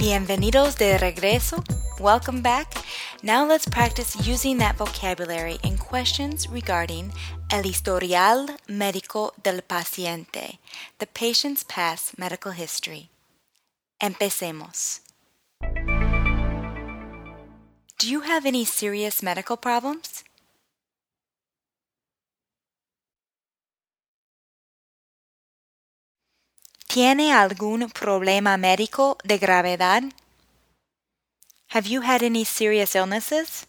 Bienvenidos de regreso. Welcome back. Now let's practice using that vocabulary in questions regarding el historial médico del paciente, the patient's past medical history. Empecemos. Do you have any serious medical problems? ¿Tiene algún problema médico de gravedad? Have you had any serious illnesses?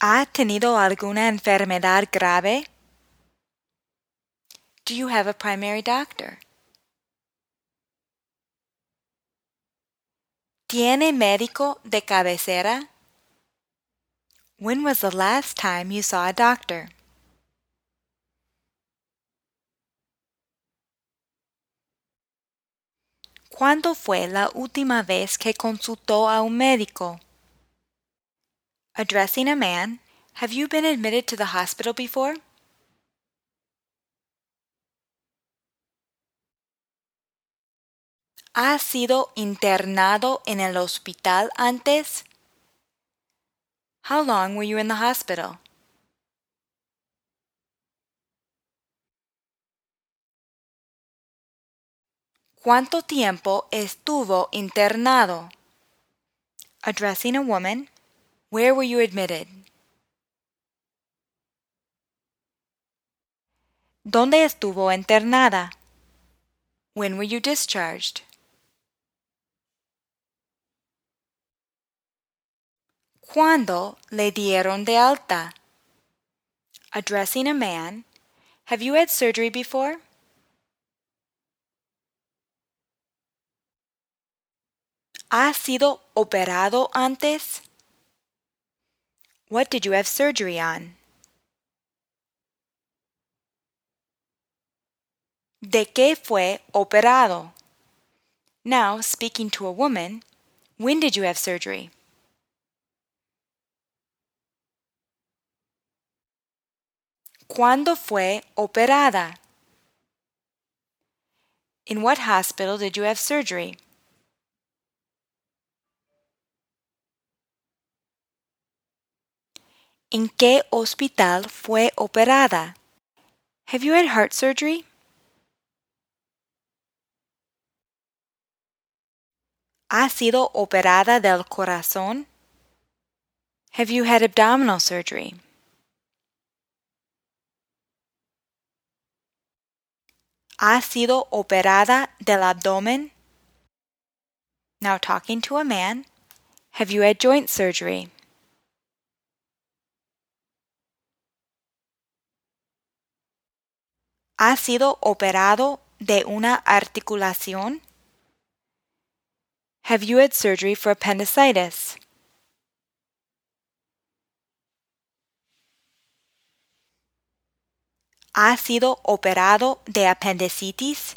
¿Ha tenido alguna enfermedad grave? Do you have a primary doctor? ¿Tiene médico de cabecera? When was the last time you saw a doctor? ¿Cuándo fue la última vez que consultó a un médico? Addressing a man, have you been admitted to the hospital before? ¿Ha sido internado en el hospital antes? How long were you in the hospital? ¿Cuánto tiempo estuvo internado? Addressing a woman, where were you admitted? ¿Dónde estuvo internada? When were you discharged? ¿Cuándo le dieron de alta? Addressing a man, have you had surgery before? ¿Ha sido operado antes? What did you have surgery on? ¿De qué fue operado? Now, speaking to a woman, when did you have surgery? ¿Cuándo fue operada? In what hospital did you have surgery? ¿En qué hospital fue operada? Have you had heart surgery? ¿Ha sido operada del corazón? Have you had abdominal surgery? ¿Ha sido operada del abdomen? Now talking to a man, have you had joint surgery? ¿Ha sido operado de una articulación? Have you had surgery for appendicitis? ¿Ha sido operado de apendicitis?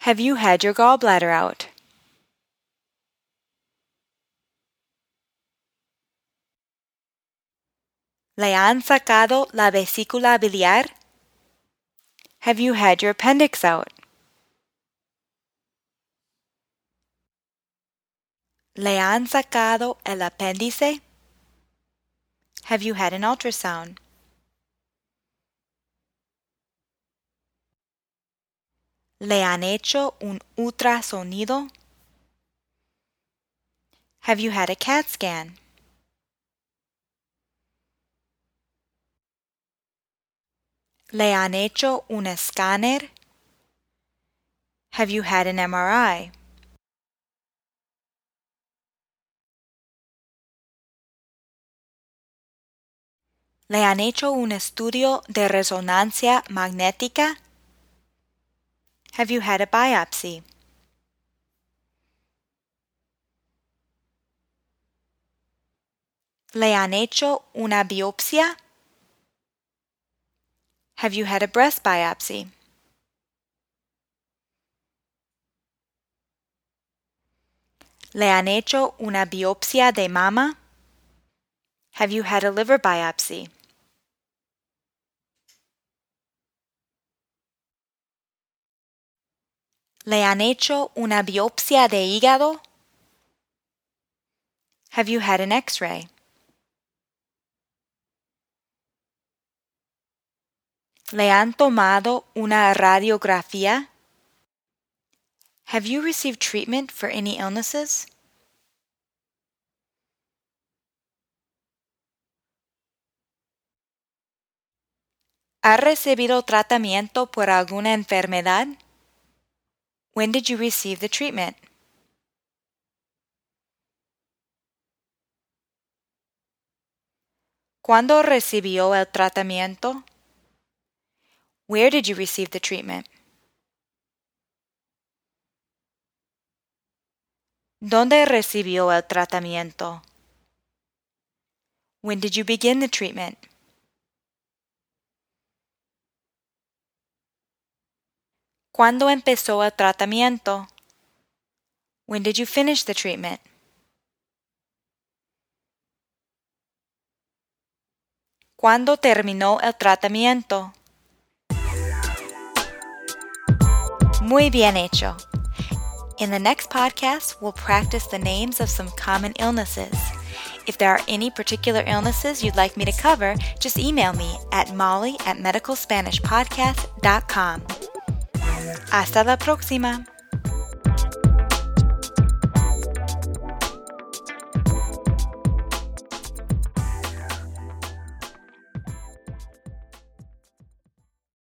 Have you had your gallbladder out? ¿Le han sacado la vesícula biliar? Have you had your appendix out? ¿Le han sacado el apéndice? Have you had an ultrasound? ¿Le han hecho un ultrasonido? Have you had a CAT scan? ¿Le han hecho un escáner? Have you had an MRI? ¿Le han hecho un estudio de resonancia magnética? Have you had a biopsy? ¿Le han hecho una biopsia? Have you had a breast biopsy? ¿Le han hecho una biopsia de mama? Have you had a liver biopsy? ¿Le han hecho una biopsia de hígado? Have you had an x-ray? ¿Le han tomado una radiografía? Have you received treatment for any illnesses? ¿Ha recibido tratamiento por alguna enfermedad? When did you receive the treatment? ¿Cuándo recibió el tratamiento? Where did you receive the treatment? ¿Dónde recibió el tratamiento? When did you begin the treatment? ¿Cuándo empezó el tratamiento? When did you finish the treatment? ¿Cuándo terminó el tratamiento? Muy bien hecho. In the next podcast, we'll practice the names of some common illnesses. If there are any particular illnesses you'd like me to cover, just email me at molly at medicalspanishpodcast.com. Hasta la próxima.